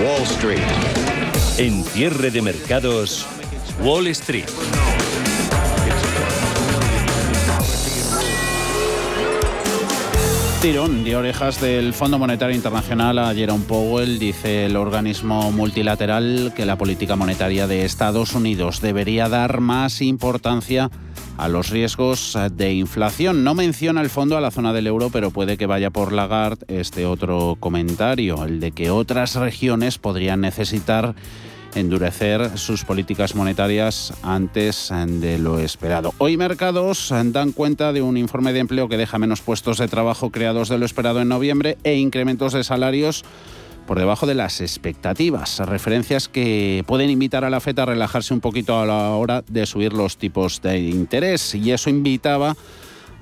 Wall Street. En cierre de mercados, Wall Street. Tirón de orejas del Fondo Monetario Internacional a Jerome Powell, dice el organismo multilateral que la política monetaria de Estados Unidos debería dar más importancia a los riesgos de inflación. No menciona el fondo a la zona del euro, pero puede que vaya por Lagarde este otro comentario, el de que otras regiones podrían necesitar endurecer sus políticas monetarias antes de lo esperado. Hoy mercados dan cuenta de un informe de empleo que deja menos puestos de trabajo creados de lo esperado en noviembre e incrementos de salarios por debajo de las expectativas, referencias que pueden invitar a la FED a relajarse un poquito a la hora de subir los tipos de interés y eso invitaba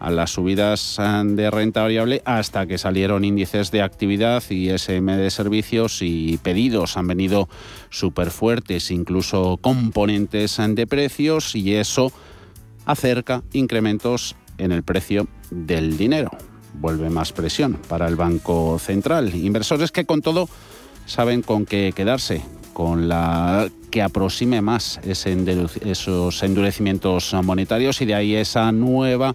a las subidas de renta variable hasta que salieron índices de actividad y SM de servicios y pedidos han venido súper fuertes, incluso componentes de precios y eso acerca incrementos en el precio del dinero. Vuelve más presión para el Banco Central. Inversores que con todo saben con qué quedarse, con la que aproxime más esos endurecimientos monetarios y de ahí esa nueva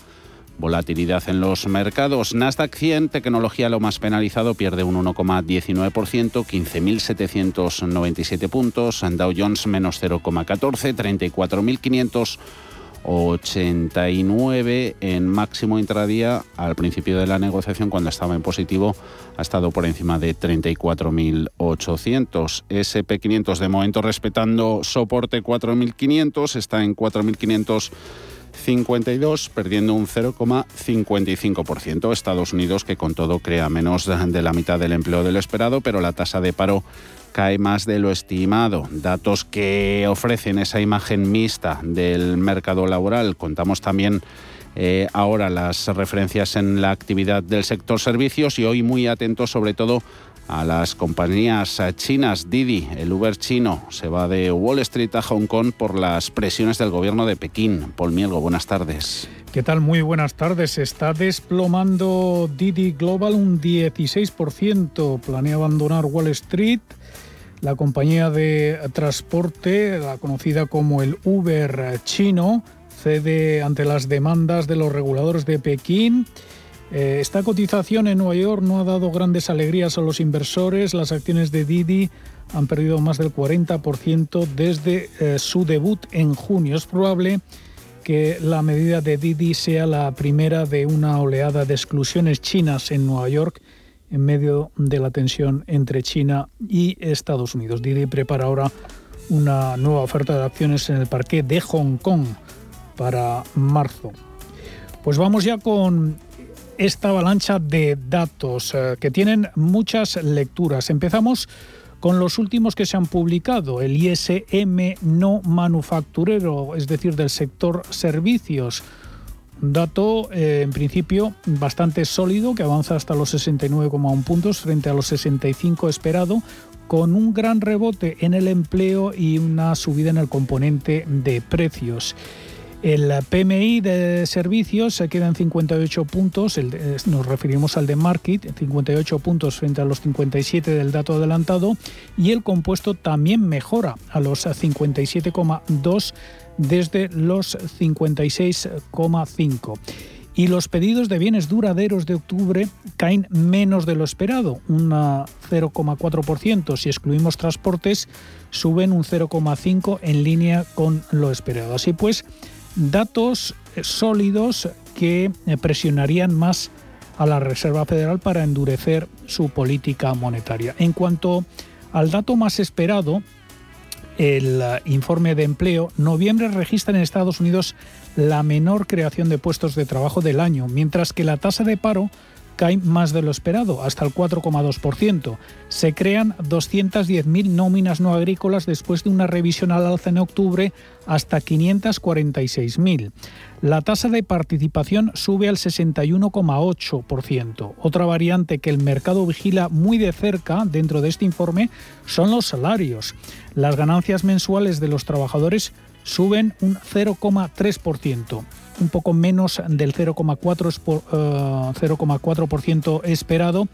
Volatilidad en los mercados. Nasdaq 100, tecnología lo más penalizado, pierde un 1,19%, 15.797 puntos. Dow Jones menos 0,14, 34.589 en máximo intradía al principio de la negociación cuando estaba en positivo ha estado por encima de 34.800 SP500 de momento respetando soporte 4.500 está en 4.500 52, perdiendo un 0,55%. Estados Unidos, que con todo crea menos de la mitad del empleo del esperado, pero la tasa de paro cae más de lo estimado. Datos que ofrecen esa imagen mixta del mercado laboral. Contamos también eh, ahora las referencias en la actividad del sector servicios y hoy muy atentos sobre todo a las compañías chinas. Didi, el Uber chino, se va de Wall Street a Hong Kong por las presiones del gobierno de Pekín. Paul Mielgo, buenas tardes. ¿Qué tal? Muy buenas tardes. Está desplomando Didi Global un 16%. Planea abandonar Wall Street. La compañía de transporte, conocida como el Uber chino, cede ante las demandas de los reguladores de Pekín. Eh, esta cotización en Nueva York no ha dado grandes alegrías a los inversores. Las acciones de Didi han perdido más del 40% desde eh, su debut en junio. Es probable que la medida de Didi sea la primera de una oleada de exclusiones chinas en Nueva York en medio de la tensión entre China y Estados Unidos. Didi prepara ahora una nueva oferta de acciones en el parque de Hong Kong para marzo. Pues vamos ya con esta avalancha de datos eh, que tienen muchas lecturas. Empezamos con los últimos que se han publicado, el ISM no manufacturero, es decir, del sector servicios. Dato, eh, en principio, bastante sólido, que avanza hasta los 69,1 puntos frente a los 65 esperado, con un gran rebote en el empleo y una subida en el componente de precios. El PMI de servicios se queda en 58 puntos, nos referimos al de Market, 58 puntos frente a los 57 del dato adelantado, y el compuesto también mejora a los 57,2 desde los 56,5 y los pedidos de bienes duraderos de octubre caen menos de lo esperado, un 0,4%. Si excluimos transportes, suben un 0,5% en línea con lo esperado. Así pues, datos sólidos que presionarían más a la Reserva Federal para endurecer su política monetaria. En cuanto al dato más esperado, el eh, informe de empleo, noviembre registra en Estados Unidos la menor creación de puestos de trabajo del año, mientras que la tasa de paro cae más de lo esperado, hasta el 4,2%. Se crean 210.000 nóminas no agrícolas después de una revisión al alza en octubre hasta 546.000. La tasa de participación sube al 61,8%. Otra variante que el mercado vigila muy de cerca dentro de este informe son los salarios. Las ganancias mensuales de los trabajadores suben un 0,3% un poco menos del 0,4% eh, esperado.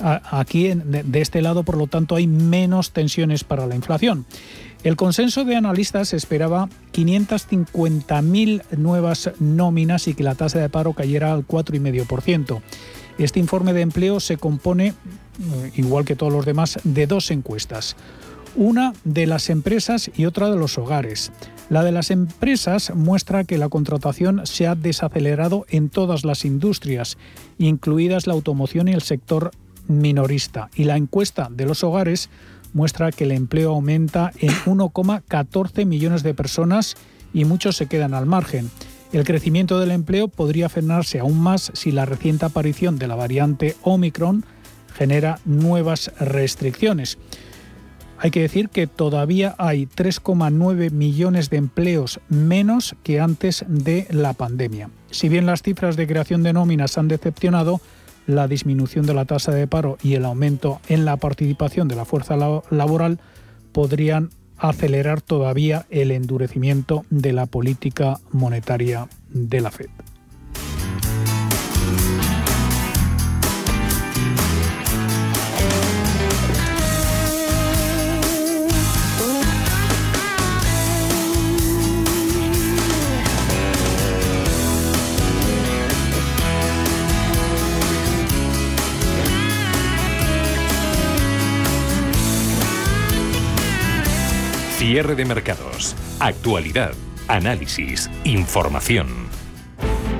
Aquí, de este lado, por lo tanto, hay menos tensiones para la inflación. El consenso de analistas esperaba 550.000 nuevas nóminas y que la tasa de paro cayera al 4,5%. Este informe de empleo se compone, eh, igual que todos los demás, de dos encuestas. Una de las empresas y otra de los hogares. La de las empresas muestra que la contratación se ha desacelerado en todas las industrias, incluidas la automoción y el sector minorista. Y la encuesta de los hogares muestra que el empleo aumenta en 1,14 millones de personas y muchos se quedan al margen. El crecimiento del empleo podría frenarse aún más si la reciente aparición de la variante Omicron genera nuevas restricciones. Hay que decir que todavía hay 3,9 millones de empleos menos que antes de la pandemia. Si bien las cifras de creación de nóminas han decepcionado, la disminución de la tasa de paro y el aumento en la participación de la fuerza laboral podrían acelerar todavía el endurecimiento de la política monetaria de la Fed. Cierre de mercados. Actualidad. Análisis. Información.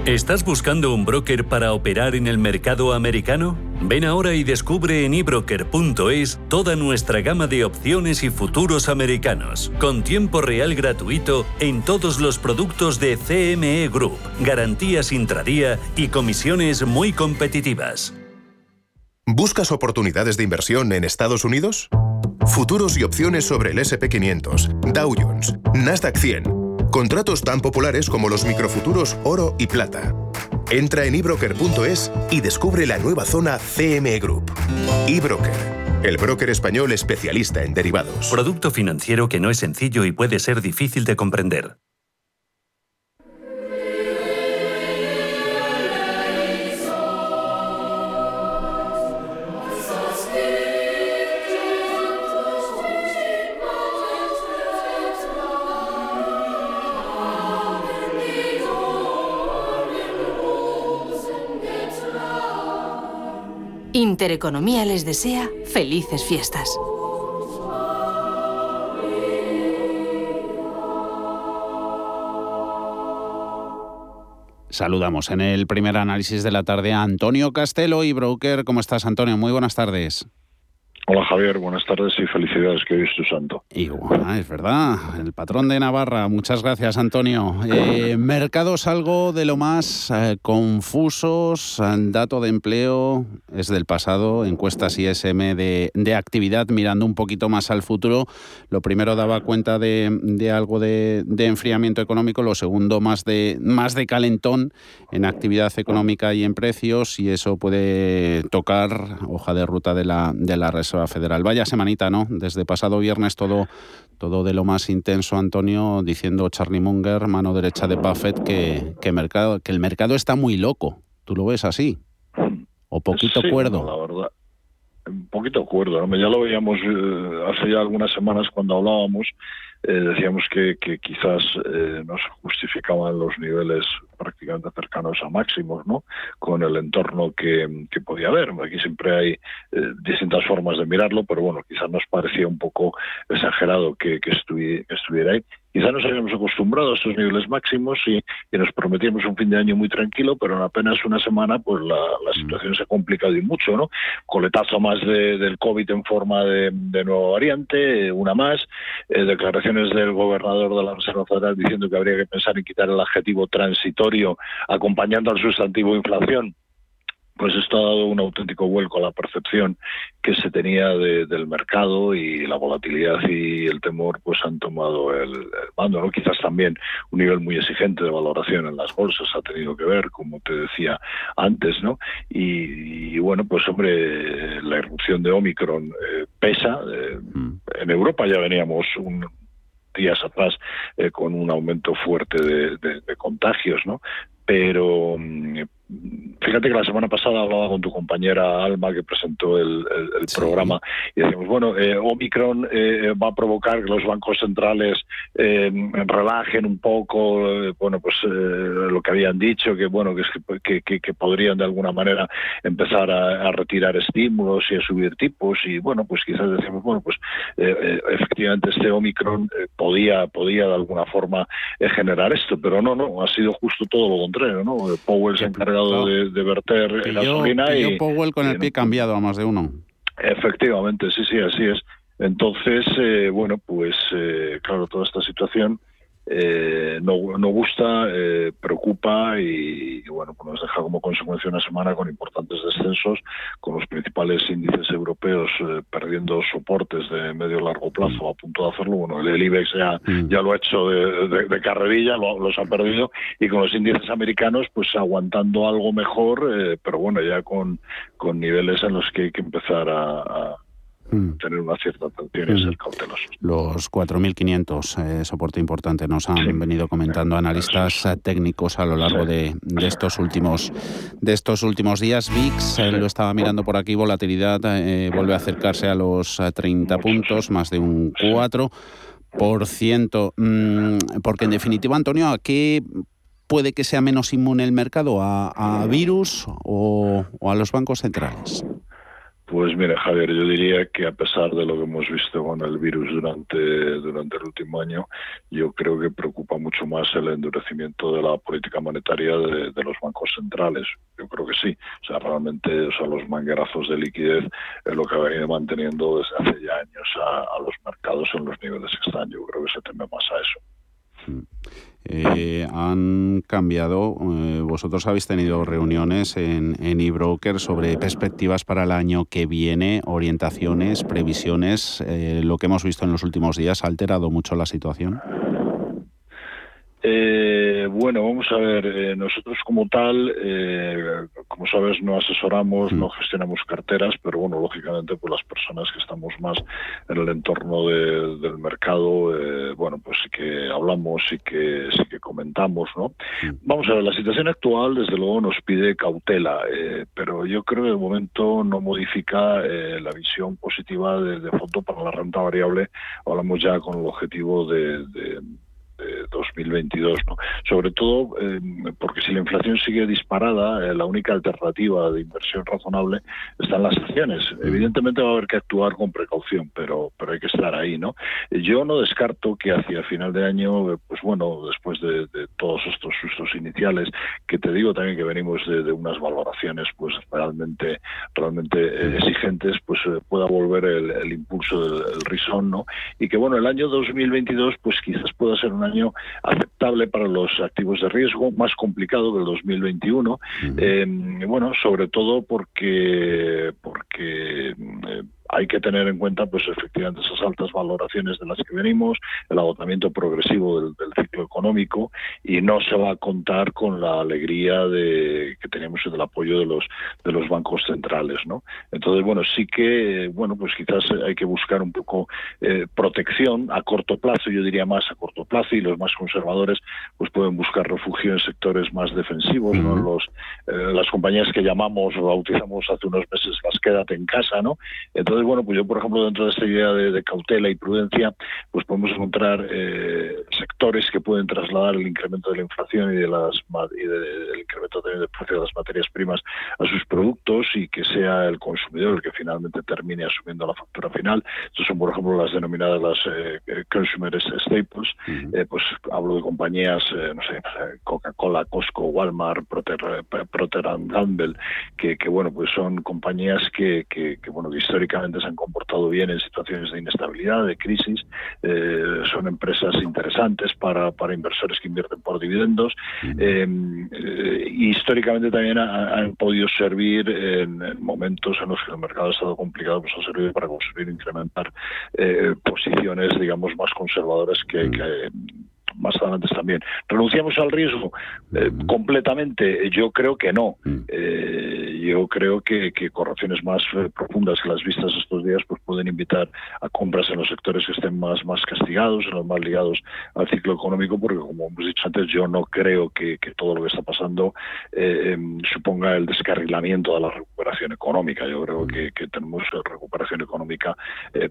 ¿Estás buscando un broker para operar en el mercado americano? Ven ahora y descubre en ebroker.es toda nuestra gama de opciones y futuros americanos, con tiempo real gratuito en todos los productos de CME Group, garantías intradía y comisiones muy competitivas. ¿Buscas oportunidades de inversión en Estados Unidos? Futuros y opciones sobre el SP500, Dow Jones, Nasdaq 100. Contratos tan populares como los microfuturos oro y plata. Entra en ebroker.es y descubre la nueva zona CME Group. eBroker, el broker español especialista en derivados. Producto financiero que no es sencillo y puede ser difícil de comprender. Intereconomía les desea felices fiestas. Saludamos en el primer análisis de la tarde a Antonio Castelo y Broker. ¿Cómo estás, Antonio? Muy buenas tardes. Javier, buenas tardes y felicidades que hoy es tu santo. Y bueno, es verdad, el patrón de Navarra. Muchas gracias Antonio. Eh, mercados algo de lo más eh, confusos, dato de empleo es del pasado, encuestas ISM de, de, actividad mirando un poquito más al futuro. Lo primero daba cuenta de, de algo de, de, enfriamiento económico, lo segundo más de, más de calentón en actividad económica y en precios y eso puede tocar hoja de ruta de la, de la Reserva Federal. Vaya semanita, ¿no? Desde pasado viernes todo, todo de lo más intenso, Antonio, diciendo Charlie Munger, mano derecha de Buffett, que, que, mercado, que el mercado está muy loco. ¿Tú lo ves así? ¿O poquito cuerdo? la verdad, un poquito cuerdo. ¿no? Ya lo veíamos eh, hace ya algunas semanas cuando hablábamos eh, decíamos que, quizás eh, no se justificaban los niveles prácticamente cercanos a máximos, ¿no? Con el entorno que, podía haber. Aquí siempre hay eh, distintas formas de mirarlo, pero bueno, quizás nos parecía un poco exagerado que, estuviera ahí. Y quizá nos habíamos acostumbrado a estos niveles máximos y, nos prometíamos un fin de año muy tranquilo, pero en apenas una semana pues la, mm. situación se ha complicado y mucho, ¿no? Coletazo más del COVID en forma de, nueva variante, una más, eh, declaraciones del gobernador de la Reserva Federal diciendo que habría que pensar en quitar el adjetivo transitorio acompañando al sustantivo inflación pues esto ha dado un auténtico vuelco a la percepción que se tenía del mercado y la volatilidad y el temor pues han tomado el, mando, ¿no? Quizás también un nivel muy exigente de valoración en las bolsas ha tenido que ver, como te decía antes, ¿no? Y, bueno, pues hombre, la irrupción de Omicron eh, pesa. Eh. En Europa ya veníamos un, días atrás eh, con un aumento fuerte de, de contagios, ¿no? Pero, mm, Fíjate que la semana pasada hablaba con tu compañera Alma que presentó el, programa y decíamos, bueno, eh, Omicron eh, va a provocar que los bancos centrales eh, relajen un poco, bueno, pues lo que habían dicho, que bueno, que, que, podrían de alguna manera empezar a, retirar estímulos y a subir tipos y bueno, pues quizás decimos, bueno, pues efectivamente este Omicron podía, podía de alguna forma generar esto, pero no, no, ha sido justo todo lo contrario, ¿no? Powell se encarga de, verter la gasolina. y Powell con el pie cambiado a más de uno. Efectivamente, sí, sí, así es. Entonces, eh, bueno, pues eh, claro, toda esta situación eh, no, no, gusta, eh, preocupa y, bueno, pues nos deja como consecuencia una semana con importantes descensos, con los principales índices europeos eh, perdiendo soportes de medio largo plazo a punto de hacerlo. Bueno, el, IBEX ya, mm. ya lo ha hecho de, carrerilla, los ha perdido, y con los índices americanos pues aguantando algo mejor, pero bueno, ya con, con niveles en los que hay que empezar a Mm. tener una cierta atención y ser cautelosos. Los 4.500, eh, soporte importante, nos han venido comentando analistas técnicos a lo largo de, estos últimos de estos últimos días. VIX eh, lo estaba mirando por aquí, volatilidad eh, vuelve a acercarse a los 30 puntos, más de un 4%. Por ciento, mm, porque en definitiva, Antonio, ¿a qué puede que sea menos inmune el mercado? ¿A, virus o a los bancos centrales? Pues mira, Javier, yo diría que a pesar de lo que hemos visto con el virus durante, durante el último año, yo creo que preocupa mucho más el endurecimiento de la política monetaria de, los bancos centrales. Yo creo que sí. O sea, realmente los manguerazos de liquidez es lo que ha venido manteniendo desde hace ya años a, los mercados en los niveles que están. Yo creo que se teme más a eso. Eh, han cambiado. Eh, vosotros habéis tenido reuniones en, en eBroker sobre perspectivas para el año que viene, orientaciones, previsiones. Eh, lo que hemos visto en los últimos días ha alterado mucho la situación. Eh, bueno, vamos a ver, eh, nosotros como tal, eh, como sabes, no asesoramos, no mm. gestionamos carteras, pero bueno, lógicamente, pues las personas que estamos más en el entorno del mercado, eh, bueno, pues sí que hablamos, sí que, sí que comentamos, ¿no? Mm. Vamos a ver, la situación actual, desde luego, nos pide cautela, pero yo creo que de momento no modifica la visión positiva de, fondo para la renta variable. Hablamos ya con el objetivo de 2022, ¿no? Sobre todo eh, porque si la inflación sigue disparada, eh, la única alternativa de inversión razonable está en las acciones. Mm. Evidentemente va a haber que actuar con precaución, pero pero hay que estar ahí, ¿no? Yo no descarto que hacia final de año, eh, pues bueno, después de, todos estos sustos iniciales, que te digo también que venimos de, unas valoraciones, pues realmente realmente mm. exigentes, pues pueda volver el, impulso del risón, ¿no? Y que bueno, el año 2022, pues quizás pueda ser un año aceptable para los activos de riesgo, más complicado que el 2021. Eh, bueno, sobre todo porque porque eh, hay que tener en cuenta, pues efectivamente, esas altas valoraciones de las que venimos, el agotamiento progresivo del, ciclo económico y no se va a contar con la alegría de que tenemos del apoyo de los de los bancos centrales, ¿no? Entonces, bueno, sí que, bueno, pues quizás hay que buscar un poco eh, protección a corto plazo, yo diría más a corto plazo y los más conservadores, pues pueden buscar refugio en sectores más defensivos, ¿no? Los eh, las compañías que llamamos o bautizamos hace unos meses las quédate en casa, ¿no? Entonces entonces, bueno, pues yo, por ejemplo, dentro de esta idea de, cautela y prudencia, pues podemos encontrar eh, sectores que pueden trasladar el incremento de la inflación y de las y del incremento también del precio de las materias primas a sus productos y que sea el consumidor el que finalmente termine asumiendo la factura final. Estos son, por ejemplo, las denominadas las eh, consumer staples. Eh, pues hablo de compañías, no sé, Coca-Cola, Costco, Walmart, Procter, Procter Gamble, que, que, bueno, pues son compañías que, que, que bueno, históricamente se han comportado bien en situaciones de inestabilidad, de crisis. Eh, son empresas interesantes para, para inversores que invierten por dividendos. Em, eh, históricamente también han podido servir en, momentos en los que el mercado ha estado complicado, pues ha servido para construir e incrementar eh, posiciones, digamos, más conservadoras que, que más adelante también. ¿Renunciamos al riesgo? Eh, completamente, yo creo que no. Mm. Eh, yo creo que, correcciones más eh, profundas que las vistas estos días pues pueden invitar a compras en los sectores que estén más, más castigados, en los más ligados al ciclo económico, porque como hemos dicho antes, yo no creo que, todo lo que está pasando em, suponga el descarrilamiento de la recuperación económica. Yo creo mm. que, tenemos recuperación económica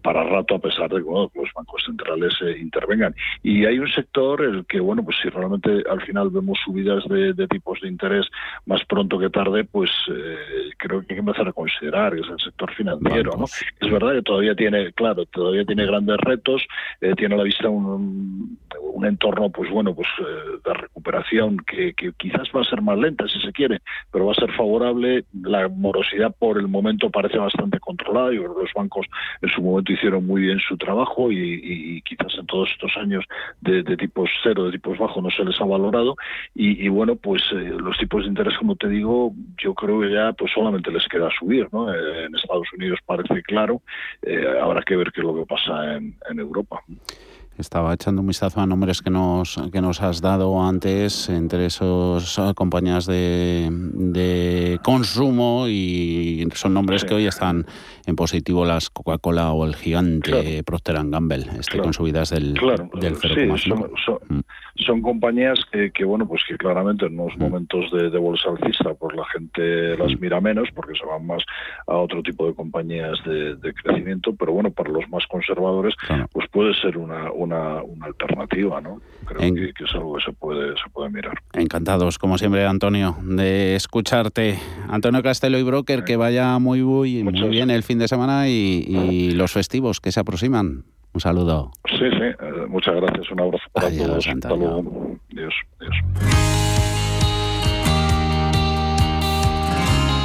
para rato, a pesar de que los bancos centrales intervengan. Y hay un sector el que, bueno, pues si realmente al final vemos subidas de, tipos de interés más pronto que tarde, pues eh, creo que hay que empezar a considerar que es el sector financiero, ¿no? Es verdad que todavía tiene, claro, todavía tiene grandes retos, eh, tiene a la vista un, un entorno, pues bueno, pues eh, de recuperación que, quizás va a ser más lenta si se quiere, pero va a ser favorable. La morosidad por el momento parece bastante controlada. y los bancos en su momento hicieron muy bien su trabajo y, quizás en todos estos años de, de tipo cero, de tipos bajos, no se les ha valorado. Y, bueno, pues eh, los tipos de interés, como te digo, yo creo que ya pues solamente les queda subir. ¿no? Eh, en Estados Unidos parece claro, eh, habrá que ver qué es lo que pasa en, en Europa. Estaba echando un vistazo a nombres que nos, que nos has dado antes, entre esos ah, compañías de, de consumo, y son nombres que hoy están en positivo, las Coca-Cola o el gigante Procter Gamble, este con subidas del, del 0,5. Mm. Son, compañías que, que, bueno, pues que claramente en unos momentos de, bolsa alcista, pues la gente las mira menos, porque se van más a otro tipo de compañías de, crecimiento, pero bueno, para los más conservadores, pues puede ser una una, alternativa, ¿no? Creo que, es algo que se puede, se puede mirar. Encantados, como siempre, Antonio, de escucharte. Antonio Castelo y Broker, que vaya muy, muy, muy bien el fin de semana y, los festivos que se aproximan. Un saludo. Sí, sí, eh, muchas gracias. Un abrazo para todos. Dios, Dios.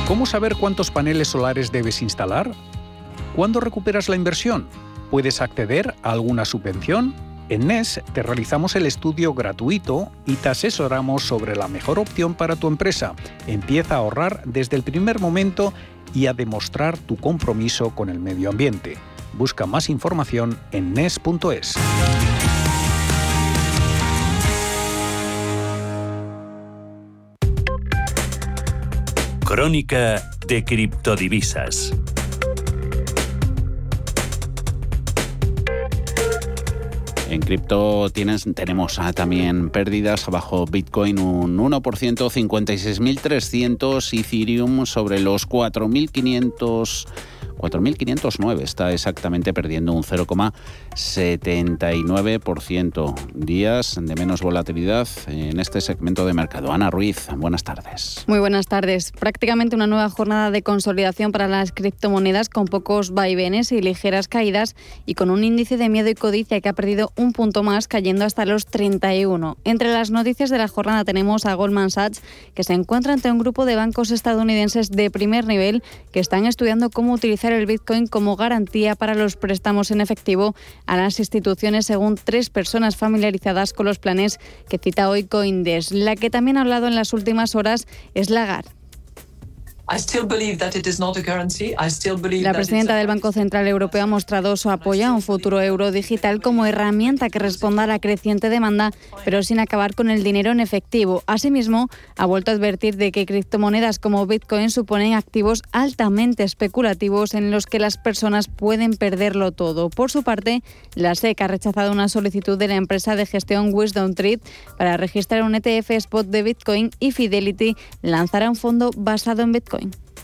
¿Cómo saber cuántos paneles solares debes instalar? ¿Cuándo recuperas la inversión? puedes acceder a alguna subvención. En NES te realizamos el estudio gratuito y te asesoramos sobre la mejor opción para tu empresa. Empieza a ahorrar desde el primer momento y a demostrar tu compromiso con el medio ambiente. Busca más información en NES.es. Crónica de criptodivisas. En cripto tenemos ah, también pérdidas bajo Bitcoin un 1%, 56.300, Ethereum sobre los 4.500 4.509 está exactamente perdiendo un 0,79%. Días de menos volatilidad en este segmento de mercado. Ana Ruiz, buenas tardes. Muy buenas tardes. Prácticamente una nueva jornada de consolidación para las criptomonedas con pocos vaivenes y ligeras caídas y con un índice de miedo y codicia que ha perdido un punto más cayendo hasta los 31. Entre las noticias de la jornada tenemos a Goldman Sachs que se encuentra ante un grupo de bancos estadounidenses de primer nivel que están estudiando cómo utilizar el Bitcoin como garantía para los préstamos en efectivo a las instituciones, según tres personas familiarizadas con los planes que cita hoy Coindesk. La que también ha hablado en las últimas horas es Lagarde. La presidenta del Banco Central Europeo ha mostrado su apoyo a un futuro euro digital como herramienta que responda a la creciente demanda, pero sin acabar con el dinero en efectivo. Asimismo, ha vuelto a advertir de que criptomonedas como Bitcoin suponen activos altamente especulativos en los que las personas pueden perderlo todo. Por su parte, la SEC ha rechazado una solicitud de la empresa de gestión Wisdom Tree para registrar un ETF spot de Bitcoin y Fidelity lanzará un fondo basado en Bitcoin.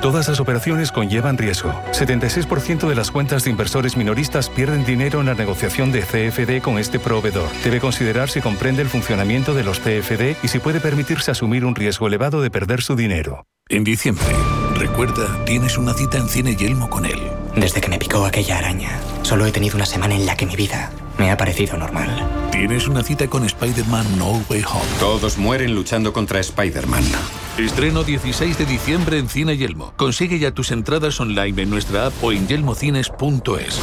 Todas las operaciones conllevan riesgo. 76% de las cuentas de inversores minoristas pierden dinero en la negociación de CFD con este proveedor. Debe considerar si comprende el funcionamiento de los CFD y si puede permitirse asumir un riesgo elevado de perder su dinero. En diciembre, recuerda, tienes una cita en Cine Yelmo con él. Desde que me picó aquella araña, solo he tenido una semana en la que mi vida me ha parecido normal. Tienes una cita con Spider-Man No Way Home. Todos mueren luchando contra Spider-Man. Estreno 16 de diciembre en Cine Yelmo. Consigue ya tus entradas online en nuestra app o en yelmocines.es.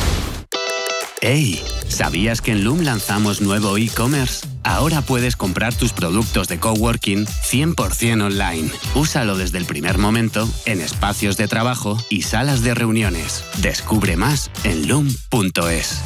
¡Hey! ¿Sabías que en Loom lanzamos nuevo e-commerce? Ahora puedes comprar tus productos de coworking 100% online. Úsalo desde el primer momento en espacios de trabajo y salas de reuniones. Descubre más en loom.es.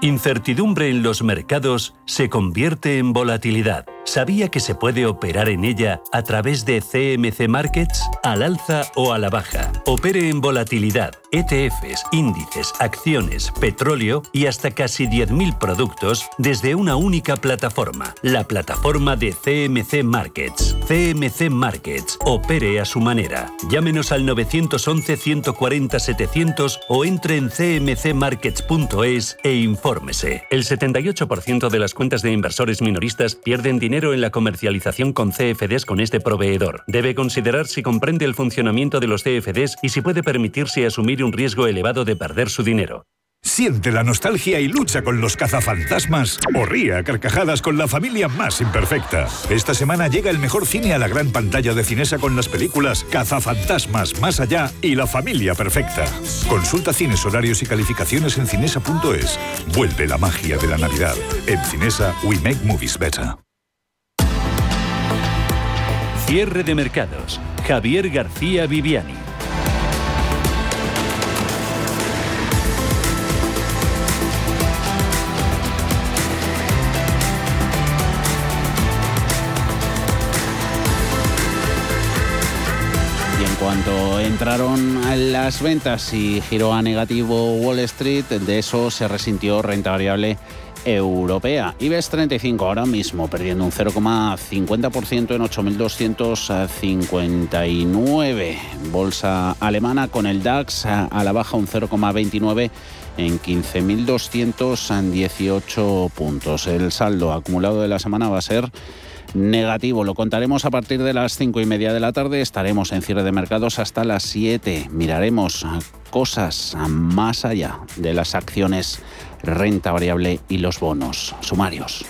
Incertidumbre en los mercados se convierte en volatilidad. ¿Sabía que se puede operar en ella a través de CMC Markets, al alza o a la baja? Opere en volatilidad, ETFs, índices, acciones, petróleo y hasta casi 10.000 productos desde una única plataforma, la plataforma de CMC Markets. CMC Markets, opere a su manera. Llámenos al 911-140-700 o entre en cmcmarkets.es e infórmese. El 78% de las cuentas de inversores minoristas pierden dinero en la comercialización con CFDs con este proveedor. Debe considerar si comprende el funcionamiento de los CFDs y si puede permitirse asumir un riesgo elevado de perder su dinero. Siente la nostalgia y lucha con los cazafantasmas o ría carcajadas con la familia más imperfecta. Esta semana llega el mejor cine a la gran pantalla de Cinesa con las películas Cazafantasmas, Más Allá y La Familia Perfecta. Consulta cines, horarios y calificaciones en cinesa.es. Vuelve la magia de la Navidad. En Cinesa, we make movies better. Cierre de mercados. Javier García Viviani. Cuanto entraron las ventas y giró a negativo Wall Street, de eso se resintió renta variable europea. IBEX 35 ahora mismo perdiendo un 0,50% en 8.259. Bolsa alemana con el DAX a la baja un 0,29 en 15.218 puntos. El saldo acumulado de la semana va a ser negativo. Lo contaremos a partir de las cinco y media de la tarde. Estaremos en cierre de mercados hasta las 7. Miraremos cosas más allá de las acciones renta variable y los bonos sumarios.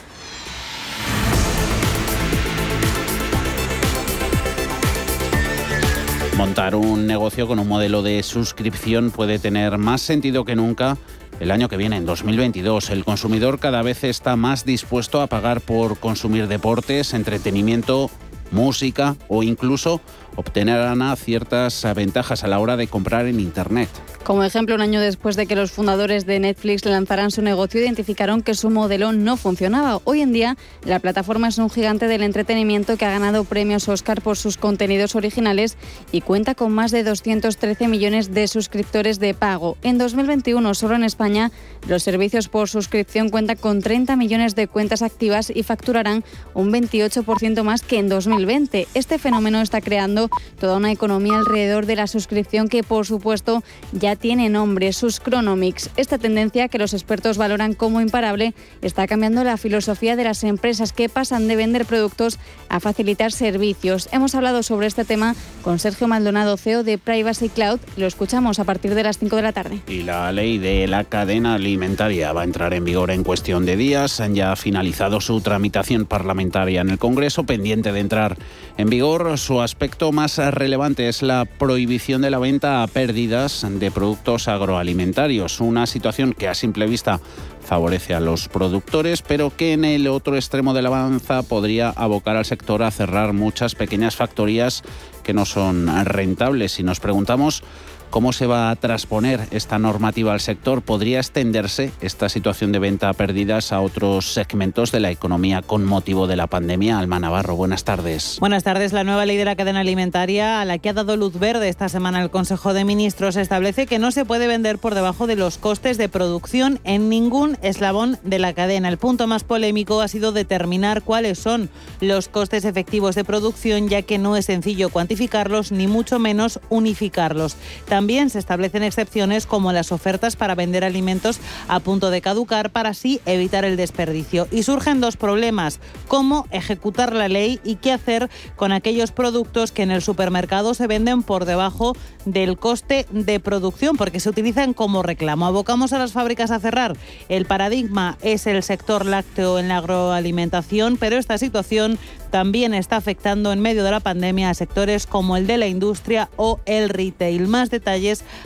Montar un negocio con un modelo de suscripción puede tener más sentido que nunca el año que viene, en 2022. El consumidor cada vez está más dispuesto a pagar por consumir deportes, entretenimiento, música o incluso obtenerán ciertas ventajas a la hora de comprar en Internet. Como ejemplo, un año después de que los fundadores de Netflix lanzaran su negocio, identificaron que su modelo no funcionaba. Hoy en día, la plataforma es un gigante del entretenimiento que ha ganado premios Oscar por sus contenidos originales y cuenta con más de 213 millones de suscriptores de pago. En 2021, solo en España, los servicios por suscripción cuentan con 30 millones de cuentas activas y facturarán un 28% más que en 2020. Este fenómeno está creando toda una economía alrededor de la suscripción que, por supuesto, ya tiene nombre, sus Chronomix. Esta tendencia, que los expertos valoran como imparable, está cambiando la filosofía de las empresas que pasan de vender productos a facilitar servicios. Hemos hablado sobre este tema con Sergio Maldonado, CEO de Privacy Cloud. Lo escuchamos a partir de las 5 de la tarde. Y la ley de la cadena alimentaria va a entrar en vigor en cuestión de días. Han ya finalizado su tramitación parlamentaria en el Congreso, pendiente de entrar en vigor su aspecto más relevante es la prohibición de la venta a pérdidas de productos agroalimentarios, una situación que a simple vista favorece a los productores, pero que en el otro extremo de la balanza podría abocar al sector a cerrar muchas pequeñas factorías que no son rentables. Y nos preguntamos ¿Cómo se va a transponer esta normativa al sector? ¿Podría extenderse esta situación de venta a pérdidas a otros segmentos de la economía con motivo de la pandemia? Alma Navarro, buenas tardes. Buenas tardes. La nueva ley de la cadena alimentaria, a la que ha dado luz verde esta semana el Consejo de Ministros, establece que no se puede vender por debajo de los costes de producción en ningún eslabón de la cadena. El punto más polémico ha sido determinar cuáles son los costes efectivos de producción, ya que no es sencillo cuantificarlos ni mucho menos unificarlos. Se establecen excepciones como las ofertas para vender alimentos a punto de caducar para así evitar el desperdicio. Y surgen dos problemas, cómo ejecutar la ley y qué hacer con aquellos productos que en el supermercado se venden por debajo del coste de producción porque se utilizan como reclamo. Abocamos a las fábricas a cerrar. El paradigma es el sector lácteo en la agroalimentación, pero esta situación también está afectando en medio de la pandemia a sectores como el de la industria o el retail. Más detalles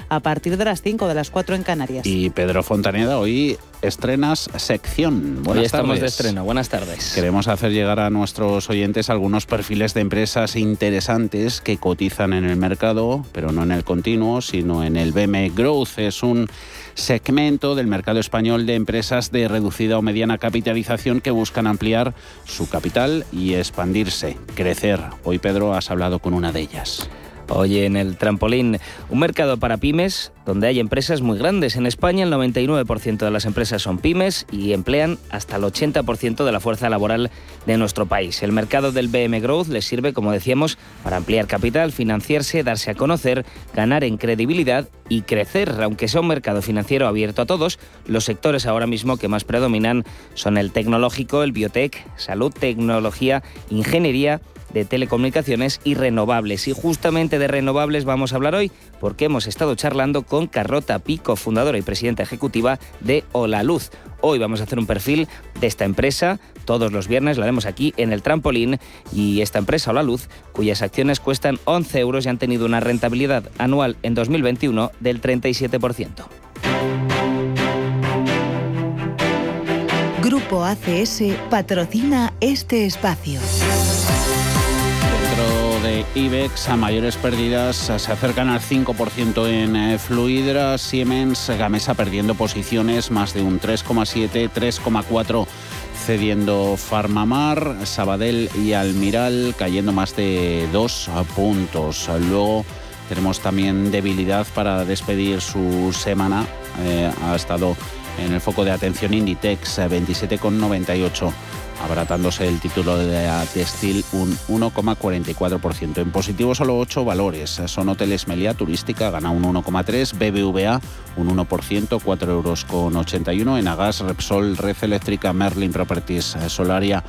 a partir de las 5 de las 4 en Canarias. Y Pedro Fontaneda, hoy estrenas sección. Buenas Hoy estamos de estreno. Buenas tardes. Queremos hacer llegar a nuestros oyentes algunos perfiles de empresas interesantes que cotizan en el mercado, pero no en el continuo, sino en el BM Growth. Es un segmento del mercado español de empresas de reducida o mediana capitalización que buscan ampliar su capital y expandirse, crecer. Hoy, Pedro, has hablado con una de ellas. Hoy en el trampolín, un mercado para pymes donde hay empresas muy grandes. En España el 99% de las empresas son pymes y emplean hasta el 80% de la fuerza laboral de nuestro país. El mercado del BM Growth les sirve, como decíamos, para ampliar capital, financiarse, darse a conocer, ganar en credibilidad y crecer. Aunque sea un mercado financiero abierto a todos, los sectores ahora mismo que más predominan son el tecnológico, el biotech, salud, tecnología, ingeniería de telecomunicaciones y renovables. Y justamente de renovables vamos a hablar hoy porque hemos estado charlando con Carrota Pico, fundadora y presidenta ejecutiva de Hola Luz. Hoy vamos a hacer un perfil de esta empresa. Todos los viernes la vemos aquí en el trampolín y esta empresa Hola Luz, cuyas acciones cuestan 11 euros y han tenido una rentabilidad anual en 2021 del 37%. Grupo ACS patrocina este espacio de IBEX a mayores pérdidas se acercan al 5% en eh, Fluidra, Siemens, Gamesa perdiendo posiciones más de un 3,7, 3,4 cediendo Farmamar, Sabadell y Almiral cayendo más de dos puntos. Luego tenemos también debilidad para despedir su semana. Eh, ha estado en el foco de atención Inditex 27,98 abratándose el título de Textil un 1,44%. En positivo solo 8 valores. Son hoteles Meliá Turística, gana un 1,3%, BBVA un 1%, 4 euros con 81. En Agas, Repsol, Red Eléctrica, Merlin Properties, Solaria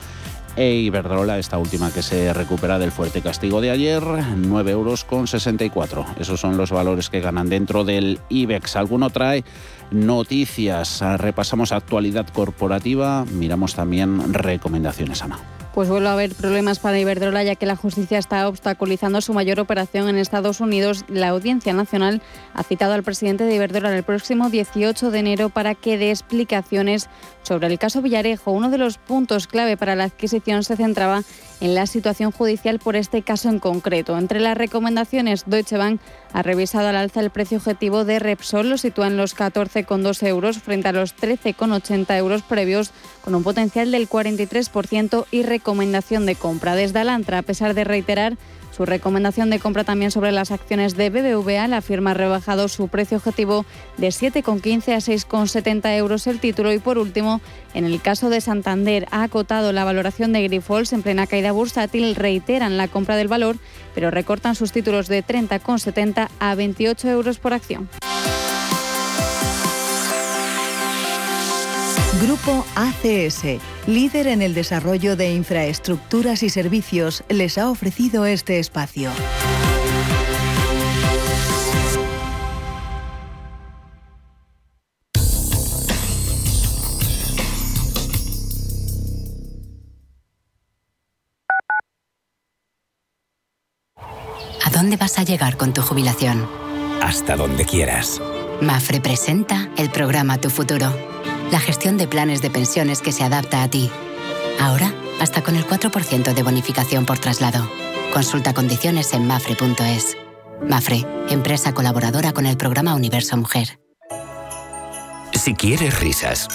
e Iberdrola, esta última que se recupera del fuerte castigo de ayer, 9 euros con 64. Esos son los valores que ganan dentro del IBEX. Alguno trae noticias, repasamos actualidad corporativa, miramos también recomendaciones, Ana. Pues vuelve a haber problemas para Iberdrola ya que la justicia está obstaculizando su mayor operación en Estados Unidos. La Audiencia Nacional ha citado al presidente de Iberdrola el próximo 18 de enero para que dé explicaciones sobre el caso Villarejo. Uno de los puntos clave para la adquisición se centraba en la situación judicial por este caso en concreto. Entre las recomendaciones, Deutsche Bank ha revisado al alza el precio objetivo de Repsol, lo sitúa en los 14,2 euros frente a los 13,80 euros previos, con un potencial del 43% y recomendación de compra. Desde Alantra, a pesar de reiterar su recomendación de compra también sobre las acciones de BBVA, la firma ha rebajado su precio objetivo de 7,15 a 6,70 euros el título. Y por último, en el caso de Santander, ha acotado la valoración de Grifols en plena caída bursátil, reiteran la compra del valor, pero recortan sus títulos de 30,70 a 28 euros por acción. Grupo ACS, líder en el desarrollo de infraestructuras y servicios, les ha ofrecido este espacio. Dónde vas a llegar con tu jubilación? Hasta donde quieras. Mafre presenta el programa Tu Futuro, la gestión de planes de pensiones que se adapta a ti. Ahora, hasta con el 4% de bonificación por traslado. Consulta condiciones en mafre.es. Mafre, empresa colaboradora con el programa Universo Mujer. Si quieres risas,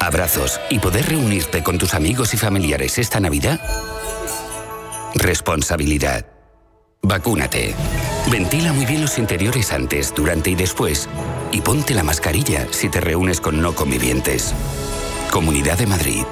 abrazos y poder reunirte con tus amigos y familiares esta Navidad, responsabilidad. Vacúnate. Ventila muy bien los interiores antes, durante y después. Y ponte la mascarilla si te reúnes con no convivientes. Comunidad de Madrid.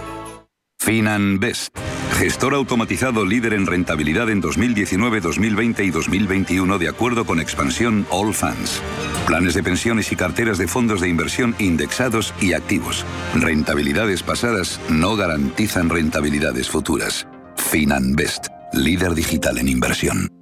FinanBest, gestor automatizado líder en rentabilidad en 2019, 2020 y 2021 de acuerdo con expansión All Funds. Planes de pensiones y carteras de fondos de inversión indexados y activos. Rentabilidades pasadas no garantizan rentabilidades futuras. FinanBest, líder digital en inversión.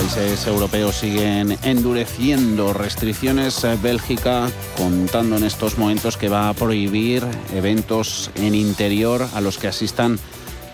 Países europeos siguen endureciendo restricciones. Bélgica contando en estos momentos que va a prohibir eventos en interior a los que asistan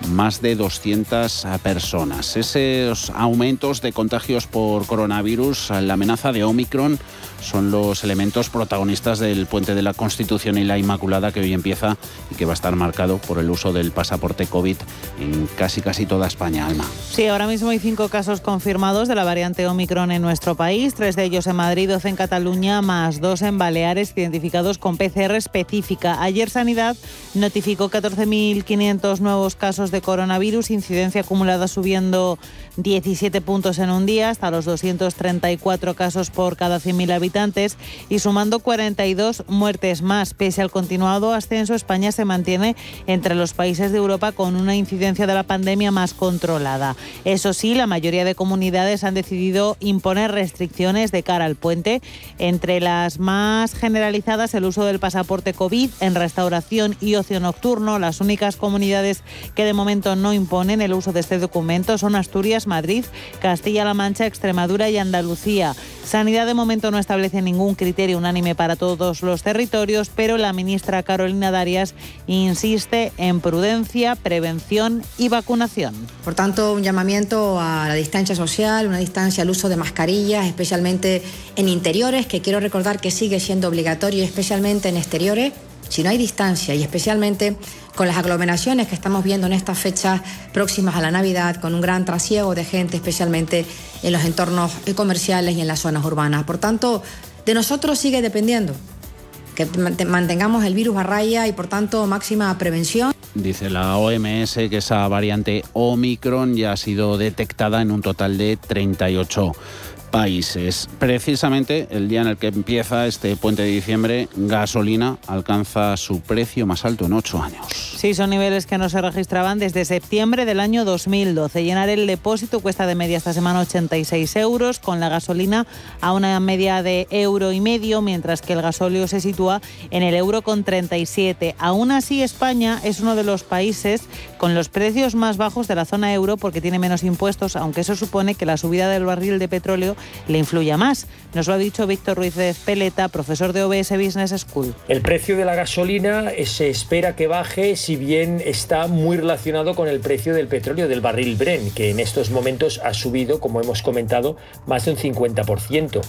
más de 200 personas. Esos aumentos de contagios por coronavirus, la amenaza de Omicron, son los elementos protagonistas del puente de la Constitución y la Inmaculada que hoy empieza y que va a estar marcado por el uso del pasaporte COVID en casi casi toda España, Alma. Sí, ahora mismo hay cinco casos confirmados de la variante Omicron en nuestro país, tres de ellos en Madrid, dos en Cataluña, más dos en Baleares, identificados con PCR específica. Ayer Sanidad notificó 14.500 nuevos casos de coronavirus, incidencia acumulada subiendo 17 puntos en un día, hasta los 234 casos por cada 100.000 habitantes y sumando 42 muertes más. Pese al continuado ascenso, España se mantiene entre los países de Europa con una incidencia de la pandemia más controlada. Eso sí, la mayoría de comunidades han decidido imponer restricciones de cara al puente. Entre las más generalizadas, el uso del pasaporte COVID en restauración y ocio nocturno. Las únicas comunidades que de momento no imponen el uso de este documento son Asturias, Madrid, Castilla-La Mancha, Extremadura y Andalucía. Sanidad de momento no establece ningún criterio unánime para todos los territorios, pero la ministra Carolina Darias insiste en prudencia, prevención y vacunación. Por tanto, un llamamiento a la distancia social, una distancia al uso de mascarillas, especialmente en interiores, que quiero recordar que sigue siendo obligatorio, especialmente en exteriores si no hay distancia y especialmente con las aglomeraciones que estamos viendo en estas fechas próximas a la Navidad, con un gran trasiego de gente, especialmente en los entornos comerciales y en las zonas urbanas. Por tanto, de nosotros sigue dependiendo que mantengamos el virus a raya y por tanto máxima prevención. Dice la OMS que esa variante Omicron ya ha sido detectada en un total de 38 países. Precisamente el día en el que empieza este puente de diciembre, gasolina alcanza su precio más alto en ocho años. Sí, son niveles que no se registraban desde septiembre del año 2012. Llenar el depósito cuesta de media esta semana 86 euros, con la gasolina a una media de euro y medio, mientras que el gasóleo se sitúa en el euro con 37. Aún así, España es uno de los países con los precios más bajos de la zona euro porque tiene menos impuestos, aunque eso supone que la subida del barril de petróleo le influya más. Nos lo ha dicho Víctor Ruiz de Peleta, profesor de OBS Business School. El precio de la gasolina se espera que baje, si bien está muy relacionado con el precio del petróleo del barril Bren, que en estos momentos ha subido, como hemos comentado, más de un 50%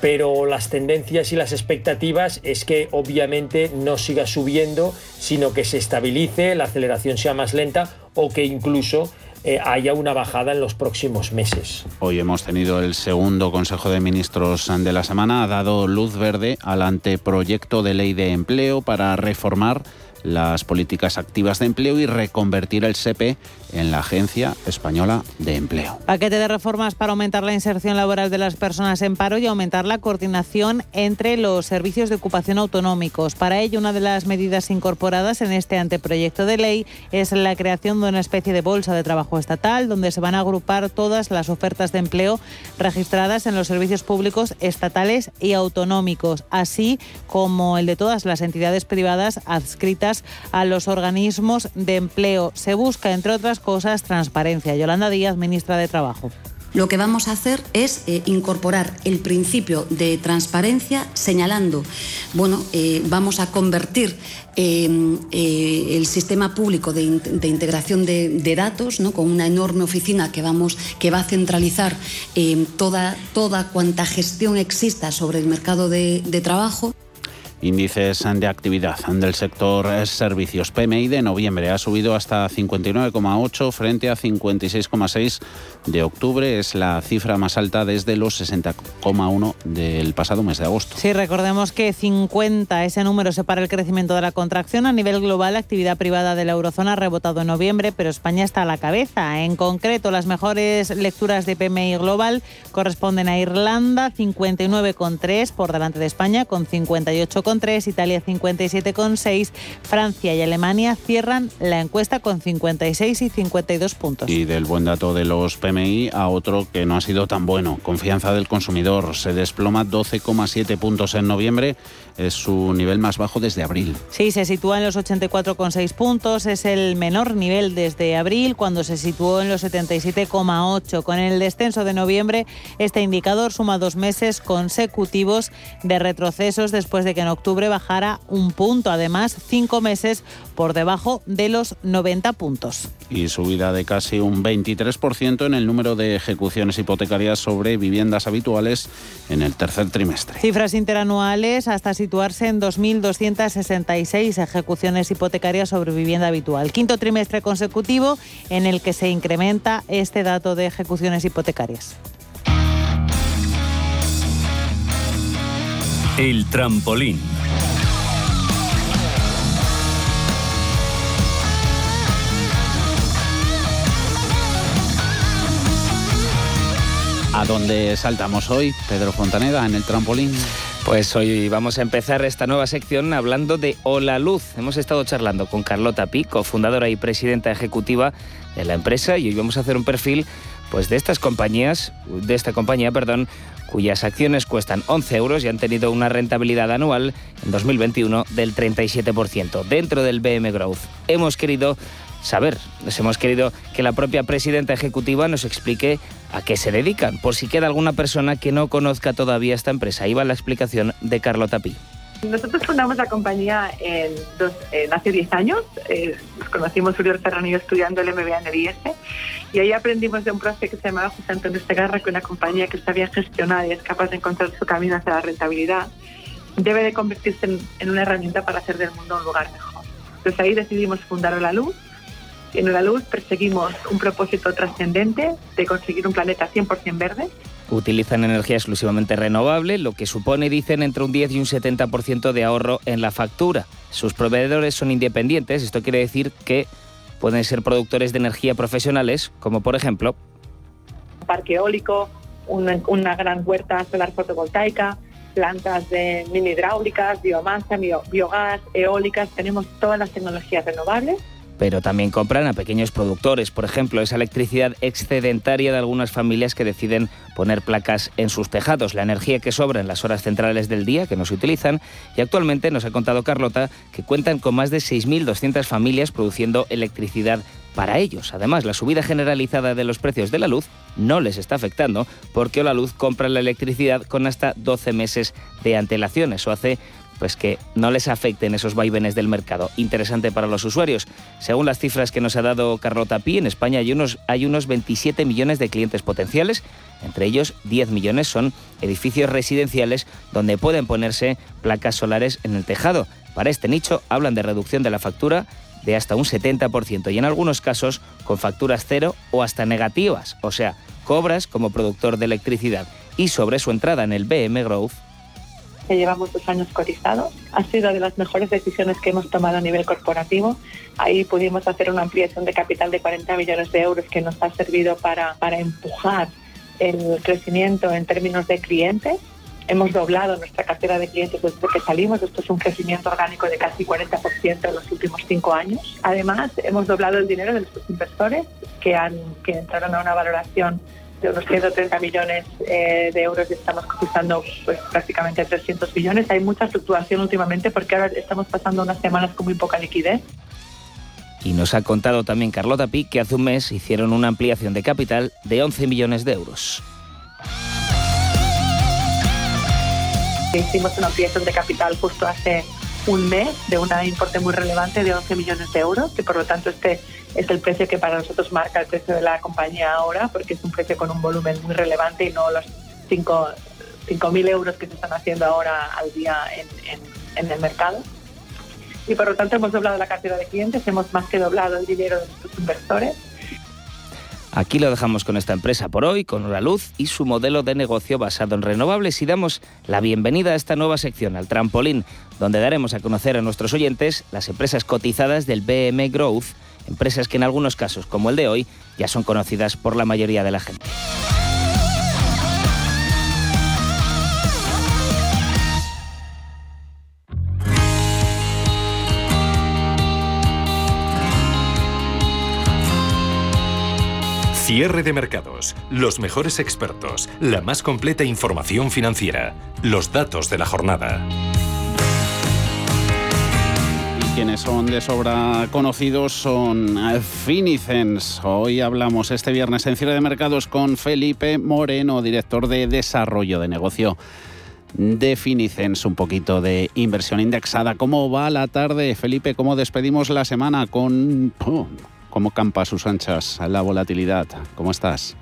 pero las tendencias y las expectativas es que obviamente no siga subiendo, sino que se estabilice, la aceleración sea más lenta o que incluso eh, haya una bajada en los próximos meses. Hoy hemos tenido el segundo Consejo de Ministros de la semana. Ha dado luz verde al anteproyecto de ley de empleo para reformar las políticas activas de empleo y reconvertir el SEPE en la Agencia Española de Empleo. Paquete de reformas para aumentar la inserción laboral de las personas en paro y aumentar la coordinación entre los servicios de ocupación autonómicos. Para ello, una de las medidas incorporadas en este anteproyecto de ley es la creación de una especie de bolsa de trabajo estatal donde se van a agrupar todas las ofertas de empleo registradas en los servicios públicos estatales y autonómicos, así como el de todas las entidades privadas adscritas a los organismos de empleo. Se busca, entre otras cosas, transparencia. Yolanda Díaz, ministra de Trabajo. Lo que vamos a hacer es eh, incorporar el principio de transparencia señalando, bueno, eh, vamos a convertir eh, el sistema público de, integración de, datos, ¿no? con una enorme oficina que, vamos, que va a centralizar toda, toda cuanta gestión exista sobre el mercado de trabajo. Índices de actividad del sector servicios PMI de noviembre ha subido hasta 59,8 frente a 56,6 de octubre. Es la cifra más alta desde los 60,1 del pasado mes de agosto. Sí, recordemos que 50, ese número separa el crecimiento de la contracción. A nivel global, la actividad privada de la eurozona ha rebotado en noviembre, pero España está a la cabeza. En concreto, las mejores lecturas de PMI global corresponden a Irlanda, 59,3 por delante de España, con 58 Italia 57,6, Francia y Alemania cierran la encuesta con 56 y 52 puntos. Y del buen dato de los PMI a otro que no ha sido tan bueno. Confianza del consumidor se desploma 12,7 puntos en noviembre es su nivel más bajo desde abril. Sí, se sitúa en los 84,6 puntos, es el menor nivel desde abril, cuando se situó en los 77,8. Con el descenso de noviembre, este indicador suma dos meses consecutivos de retrocesos después de que en octubre bajara un punto, además cinco meses por debajo de los 90 puntos. Y subida de casi un 23% en el número de ejecuciones hipotecarias sobre viviendas habituales en el tercer trimestre. Cifras interanuales hasta situarse en 2.266 ejecuciones hipotecarias sobre vivienda habitual. Quinto trimestre consecutivo en el que se incrementa este dato de ejecuciones hipotecarias. El trampolín. ¿A dónde saltamos hoy, Pedro Fontaneda, en el trampolín? Pues hoy vamos a empezar esta nueva sección hablando de Hola Luz. Hemos estado charlando con Carlota Pico, fundadora y presidenta ejecutiva de la empresa, y hoy vamos a hacer un perfil pues de estas compañías, de esta compañía, perdón, cuyas acciones cuestan 11 euros y han tenido una rentabilidad anual en 2021 del 37% dentro del BM Growth. Hemos querido saber. Nos hemos querido que la propia presidenta ejecutiva nos explique a qué se dedican, por si queda alguna persona que no conozca todavía esta empresa. Ahí va la explicación de Carlota Pi. Nosotros fundamos la compañía en hace 10 años. Eh, nos conocimos Uriol Serrano y yo estudiando el MBA en el IES y ahí aprendimos de un profe que se llamaba José Antonio Segarra, que una compañía que está bien gestionada y es capaz de encontrar su camino hacia la rentabilidad debe de convertirse en, en una herramienta para hacer del mundo un lugar mejor. Entonces ahí decidimos fundar La Luz en la luz perseguimos un propósito trascendente de conseguir un planeta 100% verde utilizan energía exclusivamente renovable, lo que supone, dicen, entre un 10 y un 70% de ahorro en la factura. Sus proveedores son independientes, esto quiere decir que pueden ser productores de energía profesionales, como por ejemplo... Parque eólico, una, una gran huerta solar fotovoltaica, plantas de mini hidráulicas, biomasa, biogás, eólicas, tenemos todas las tecnologías renovables pero también compran a pequeños productores, por ejemplo, esa electricidad excedentaria de algunas familias que deciden poner placas en sus tejados, la energía que sobra en las horas centrales del día que no se utilizan y actualmente nos ha contado Carlota que cuentan con más de 6.200 familias produciendo electricidad para ellos. Además, la subida generalizada de los precios de la luz no les está afectando porque la luz compra la electricidad con hasta 12 meses de antelación. Eso hace pues que no les afecten esos vaivenes del mercado. Interesante para los usuarios. Según las cifras que nos ha dado Carlota Pi, en España hay unos, hay unos 27 millones de clientes potenciales, entre ellos 10 millones son edificios residenciales donde pueden ponerse placas solares en el tejado. Para este nicho hablan de reducción de la factura de hasta un 70% y en algunos casos con facturas cero o hasta negativas, o sea, cobras como productor de electricidad. Y sobre su entrada en el BM Growth, que llevamos dos años cotizados. Ha sido de las mejores decisiones que hemos tomado a nivel corporativo. Ahí pudimos hacer una ampliación de capital de 40 millones de euros que nos ha servido para, para empujar el crecimiento en términos de clientes. Hemos doblado nuestra cartera de clientes desde que salimos. Esto es un crecimiento orgánico de casi 40% en los últimos cinco años. Además, hemos doblado el dinero de nuestros inversores que, han, que entraron a una valoración de unos 130 millones eh, de euros y estamos cotizando pues, prácticamente 300 millones. Hay mucha fluctuación últimamente porque ahora estamos pasando unas semanas con muy poca liquidez. Y nos ha contado también Carlota Pi que hace un mes hicieron una ampliación de capital de 11 millones de euros. Hicimos una ampliación de capital justo hace un mes de un importe muy relevante de 11 millones de euros y por lo tanto este es el precio que para nosotros marca el precio de la compañía ahora porque es un precio con un volumen muy relevante y no los 5.000 euros que se están haciendo ahora al día en, en el mercado. Y por lo tanto hemos doblado la cartera de clientes, hemos más que doblado el dinero de nuestros inversores. Aquí lo dejamos con esta empresa por hoy, con la luz y su modelo de negocio basado en renovables. Y damos la bienvenida a esta nueva sección, al trampolín, donde daremos a conocer a nuestros oyentes las empresas cotizadas del BM Growth, empresas que en algunos casos, como el de hoy, ya son conocidas por la mayoría de la gente. Cierre de mercados, los mejores expertos, la más completa información financiera, los datos de la jornada. Quienes son de sobra conocidos son eh, Finicens. Hoy hablamos este viernes en cierre de mercados con Felipe Moreno, director de desarrollo de negocio de Finicens, un poquito de inversión indexada. ¿Cómo va la tarde, Felipe? ¿Cómo despedimos la semana con ¿Cómo campa sus anchas la volatilidad? ¿Cómo estás?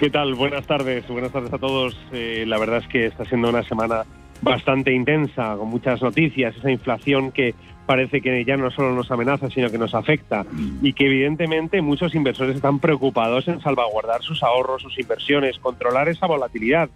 ¿Qué tal? Buenas tardes, buenas tardes a todos. Eh, la verdad es que está siendo una semana bastante intensa, con muchas noticias, esa inflación que parece que ya no solo nos amenaza, sino que nos afecta. Y que evidentemente muchos inversores están preocupados en salvaguardar sus ahorros, sus inversiones, controlar esa volatilidad,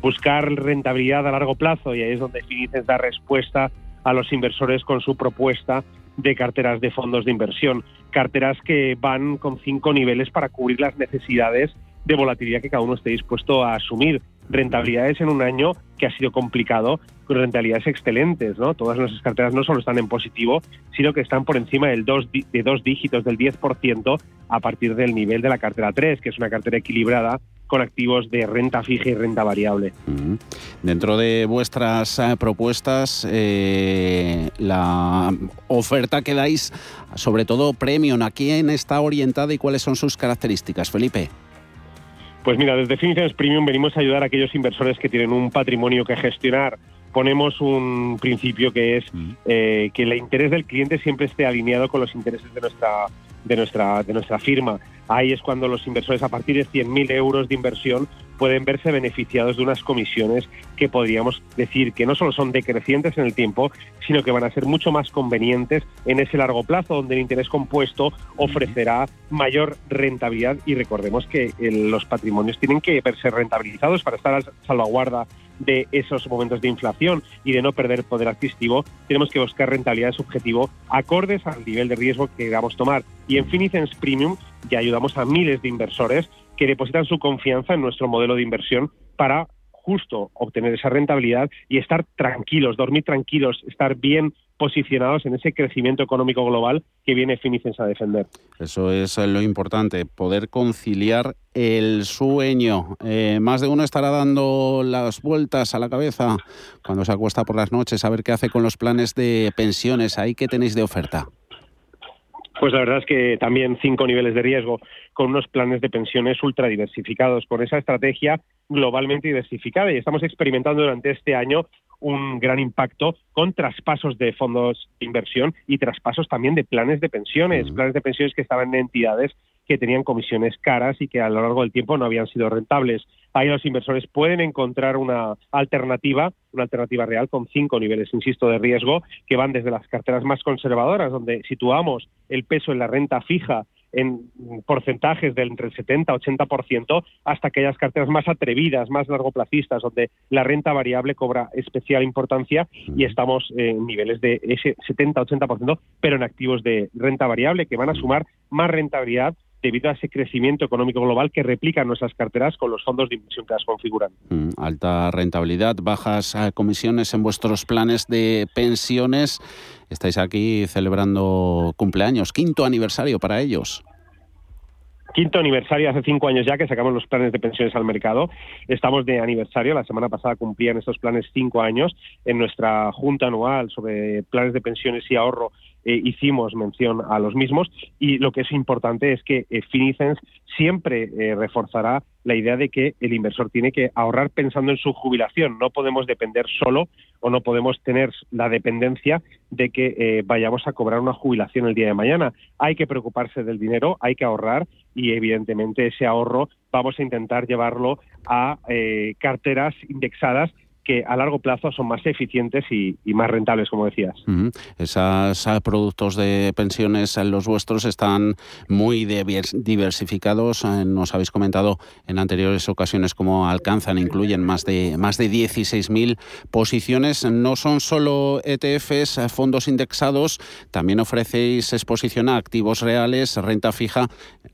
buscar rentabilidad a largo plazo. Y ahí es donde Finices da respuesta a los inversores con su propuesta de carteras de fondos de inversión, carteras que van con cinco niveles para cubrir las necesidades de volatilidad que cada uno esté dispuesto a asumir. Rentabilidades en un año que ha sido complicado, con rentabilidades excelentes, ¿no? Todas nuestras carteras no solo están en positivo, sino que están por encima del dos, de dos dígitos, del 10%, a partir del nivel de la cartera 3, que es una cartera equilibrada con activos de renta fija y renta variable. Dentro de vuestras eh, propuestas, eh, la oferta que dais, sobre todo Premium, ¿a quién está orientada y cuáles son sus características, Felipe? Pues mira, desde Definiciones Premium venimos a ayudar a aquellos inversores que tienen un patrimonio que gestionar. Ponemos un principio que es eh, que el interés del cliente siempre esté alineado con los intereses de nuestra, de nuestra, de nuestra firma. Ahí es cuando los inversores a partir de 100.000 euros de inversión pueden verse beneficiados de unas comisiones que podríamos decir que no solo son decrecientes en el tiempo, sino que van a ser mucho más convenientes en ese largo plazo, donde el interés compuesto ofrecerá mayor rentabilidad. Y recordemos que eh, los patrimonios tienen que verse rentabilizados para estar a salvaguarda de esos momentos de inflación y de no perder poder adquisitivo, tenemos que buscar rentabilidades objetivo acordes al nivel de riesgo que queramos tomar. Y en Finicens Premium ya ayudamos a miles de inversores que depositan su confianza en nuestro modelo de inversión para justo obtener esa rentabilidad y estar tranquilos, dormir tranquilos, estar bien posicionados en ese crecimiento económico global que viene Finicens a defender. Eso es lo importante, poder conciliar el sueño. Eh, más de uno estará dando las vueltas a la cabeza cuando se acuesta por las noches a ver qué hace con los planes de pensiones. Ahí que tenéis de oferta. Pues la verdad es que también cinco niveles de riesgo con unos planes de pensiones ultra diversificados, con esa estrategia globalmente diversificada. Y estamos experimentando durante este año un gran impacto con traspasos de fondos de inversión y traspasos también de planes de pensiones, planes de pensiones que estaban en entidades que tenían comisiones caras y que a lo largo del tiempo no habían sido rentables. Ahí los inversores pueden encontrar una alternativa, una alternativa real con cinco niveles, insisto, de riesgo que van desde las carteras más conservadoras, donde situamos el peso en la renta fija en porcentajes del entre el 70 y 80% hasta aquellas carteras más atrevidas, más largoplacistas, donde la renta variable cobra especial importancia y estamos en niveles de ese 70-80%, pero en activos de renta variable que van a sumar más rentabilidad debido a ese crecimiento económico global que replican nuestras carteras con los fondos de inversión que las configuran. Mm, alta rentabilidad, bajas eh, comisiones en vuestros planes de pensiones. Estáis aquí celebrando cumpleaños, quinto aniversario para ellos quinto aniversario, hace cinco años ya que sacamos los planes de pensiones al mercado. Estamos de aniversario, la semana pasada cumplían estos planes cinco años. En nuestra junta anual sobre planes de pensiones y ahorro eh, hicimos mención a los mismos y lo que es importante es que eh, Finicens siempre eh, reforzará la idea de que el inversor tiene que ahorrar pensando en su jubilación. No podemos depender solo o no podemos tener la dependencia de que vayamos a cobrar una jubilación el día de mañana. Hay que preocuparse del dinero, hay que ahorrar y evidentemente ese ahorro vamos a intentar llevarlo a carteras indexadas que a largo plazo son más eficientes y, más rentables, como decías. Esos ah, productos de pensiones, los vuestros, están muy diversificados. Eh, nos habéis comentado en anteriores ocasiones cómo alcanzan, incluyen más de, más de 16.000 posiciones. No son solo ETFs, eh, fondos indexados, también ofrecéis exposición a activos reales, renta fija,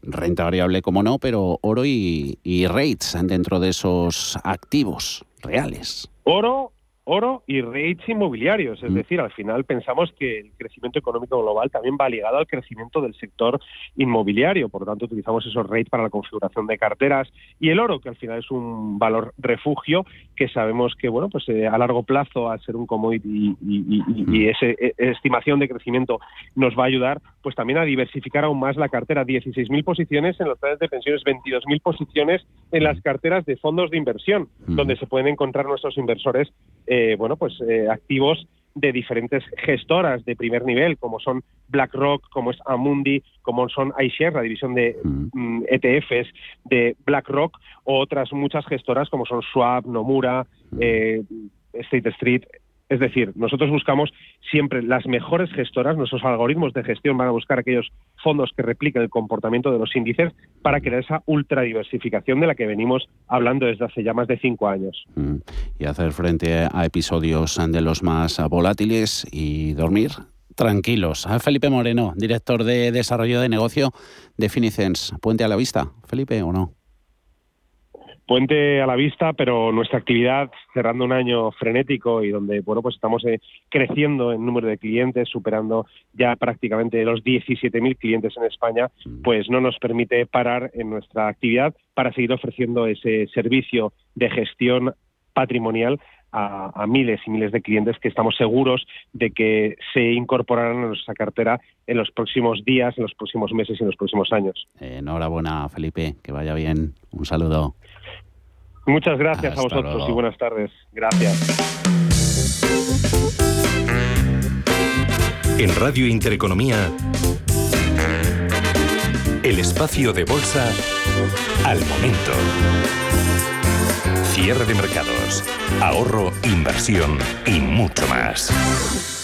renta variable, como no, pero oro y rates dentro de esos activos reales. Oro oro y rates inmobiliarios. Es mm. decir, al final pensamos que el crecimiento económico global también va ligado al crecimiento del sector inmobiliario. Por lo tanto, utilizamos esos rates para la configuración de carteras y el oro, que al final es un valor refugio que sabemos que, bueno, pues eh, a largo plazo, al ser un commodity y, y, esa e, estimación de crecimiento nos va a ayudar, pues también a diversificar aún más la cartera. 16.000 posiciones en los planes de pensiones, 22.000 posiciones en las carteras de fondos de inversión, donde se pueden encontrar nuestros inversores eh, bueno, pues eh, activos de diferentes gestoras de primer nivel, como son BlackRock, como es Amundi, como son iShares, la división de mm, ETFs de BlackRock, o otras muchas gestoras como son Schwab, Nomura, eh, State Street, es decir, nosotros buscamos siempre las mejores gestoras, nuestros algoritmos de gestión van a buscar aquellos fondos que repliquen el comportamiento de los índices para crear esa ultradiversificación de la que venimos hablando desde hace ya más de cinco años. Mm. Y hacer frente a episodios de los más volátiles y dormir tranquilos. Felipe Moreno, director de desarrollo de negocio de Finicens. Puente a la vista, Felipe, ¿o no? Puente a la vista, pero nuestra actividad cerrando un año frenético y donde bueno pues estamos eh, creciendo en número de clientes, superando ya prácticamente los 17.000 clientes en España, pues no nos permite parar en nuestra actividad para seguir ofreciendo ese servicio de gestión patrimonial a, miles y miles de clientes que estamos seguros de que se incorporarán a nuestra cartera en los próximos días, en los próximos meses y en los próximos años. enhorabuena, Felipe, que vaya bien. Un saludo. Muchas gracias a vosotros y buenas tardes. Gracias. En Radio Intereconomía, El espacio de bolsa al momento. Cierre de mercados, ahorro, inversión y mucho más.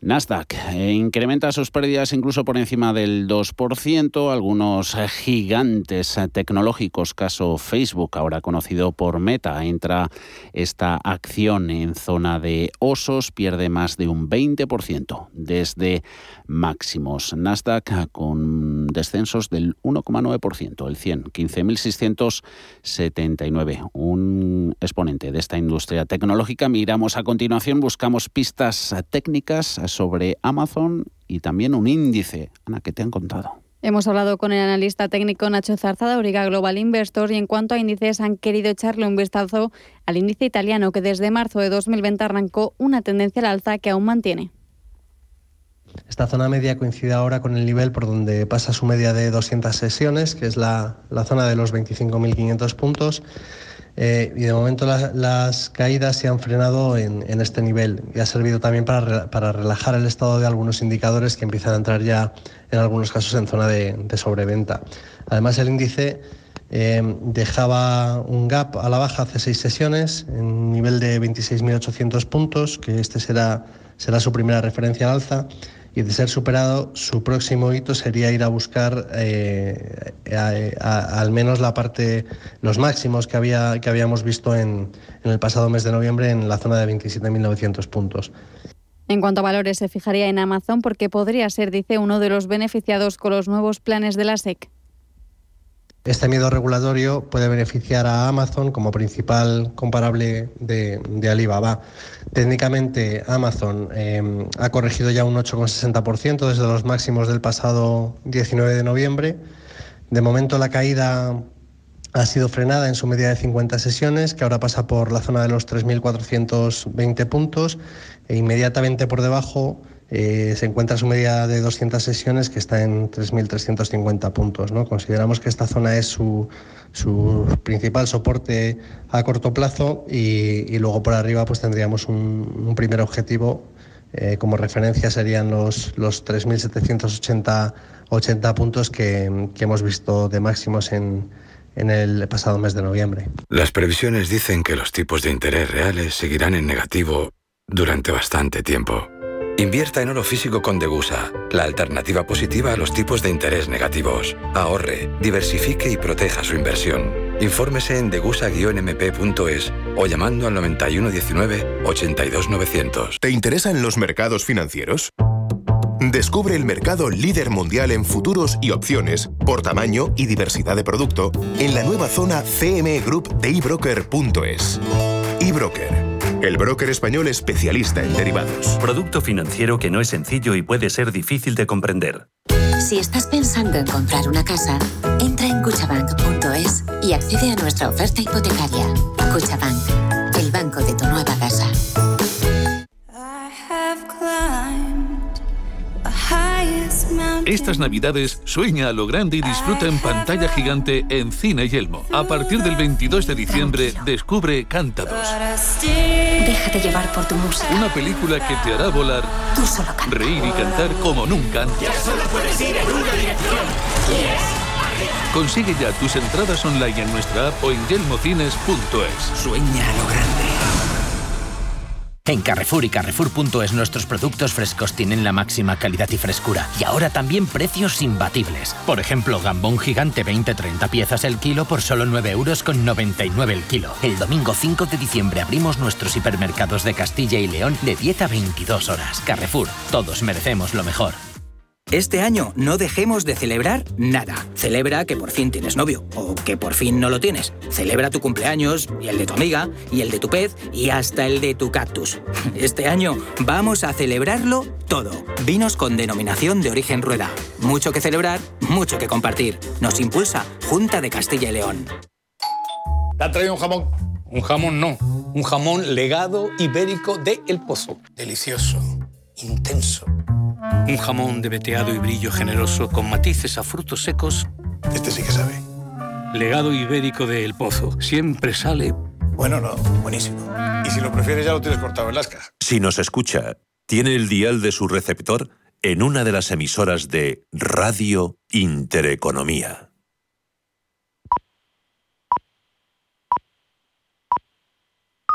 Nasdaq eh, incrementa sus pérdidas incluso por encima del 2%. Algunos gigantes tecnológicos, caso Facebook, ahora conocido por Meta, entra esta acción en zona de osos, pierde más de un 20% desde máximos. Nasdaq con descensos del 1,9%, el 100, 15.679. Un exponente de esta industria tecnológica. Miramos a continuación, buscamos pistas técnicas sobre Amazon y también un índice. Ana, ¿qué te han contado? Hemos hablado con el analista técnico Nacho Zarzada, Origa Global Investors, y en cuanto a índices han querido echarle un vistazo al índice italiano que desde marzo de 2020 arrancó una tendencia al alza que aún mantiene. Esta zona media coincide ahora con el nivel por donde pasa su media de 200 sesiones, que es la, la zona de los 25.500 puntos. Eh, y de momento las caídas se han frenado en, este nivel y ha servido también para, para, relajar el estado de algunos indicadores que empiezan a entrar ya en algunos casos en zona de, sobreventa. Además el índice eh, dejaba un gap a la baja hace seis sesiones en nivel de 26.800 puntos, que este será, será su primera referencia al alza y de ser superado, su próximo hito sería ir a buscar eh, al menos la parte, los máximos que, había, que habíamos visto en, en el pasado mes de noviembre en la zona de 27.900 puntos. En cuanto a valores, se fijaría en Amazon porque podría ser, dice, uno de los beneficiados con los nuevos planes de la SEC. Este miedo regulatorio puede beneficiar a Amazon como principal comparable de, Alibaba. Técnicamente, Amazon eh, ha corregido ya un 8,60% desde los máximos del pasado 19 de noviembre. De momento, la caída ha sido frenada en su media de 50 sesiones, que ahora pasa por la zona de los 3.420 puntos e inmediatamente por debajo eh, se encuentra su media de 200 sesiones que está en 3.350 puntos. ¿no? Consideramos que esta zona es su, principal soporte a corto plazo y, luego por arriba pues tendríamos un, primer objetivo. Eh, como referencia serían los, los 3.780 80 puntos que, que, hemos visto de máximos en, en el pasado mes de noviembre. Las previsiones dicen que los tipos de interés reales seguirán en negativo durante bastante tiempo. Invierta en oro físico con Degusa, la alternativa positiva a los tipos de interés negativos. Ahorre, diversifique y proteja su inversión. Infórmese en degusa-mp.es o llamando al 9119 82900. ¿Te interesan los mercados financieros? Descubre el mercado líder mundial en futuros y opciones por tamaño y diversidad de producto en la nueva zona CME Group de ebroker.es. eBroker el broker español especialista en derivados. Producto financiero que no es sencillo y puede ser difícil de comprender. Si estás pensando en comprar una casa, entra en cuchabank.es y accede a nuestra oferta hipotecaria. Cuchabank, el banco de tu nueva casa. Estas navidades sueña a lo grande y disfruta en pantalla gigante en Cine Yelmo. A partir del 22 de diciembre descubre Cántados. Déjate llevar por tu música. Una película que te hará volar, Tú solo reír y cantar como nunca antes. Consigue ya tus entradas online en nuestra app o en yelmocines.es. Sueña a lo grande. En Carrefour y Carrefour.es nuestros productos frescos tienen la máxima calidad y frescura. Y ahora también precios imbatibles. Por ejemplo, gambón gigante 20-30 piezas el kilo por solo 9 euros con 99 el kilo. El domingo 5 de diciembre abrimos nuestros hipermercados de Castilla y León de 10 a 22 horas. Carrefour, todos merecemos lo mejor. Este año no dejemos de celebrar nada. Celebra que por fin tienes novio o que por fin no lo tienes. Celebra tu cumpleaños y el de tu amiga y el de tu pez y hasta el de tu cactus. Este año vamos a celebrarlo todo. Vinos con denominación de origen rueda. Mucho que celebrar, mucho que compartir. Nos impulsa Junta de Castilla y León. ¿Te han traído un jamón? Un jamón no. Un jamón legado ibérico de El Pozo. Delicioso, intenso un jamón de veteado y brillo generoso con matices a frutos secos. Este sí que sabe. Legado ibérico de El Pozo. Siempre sale. Bueno, no, buenísimo. Y si lo prefieres, ya lo tienes cortado en lasca. Si nos escucha, ¿tiene el dial de su receptor? en una de las emisoras de Radio Intereconomía.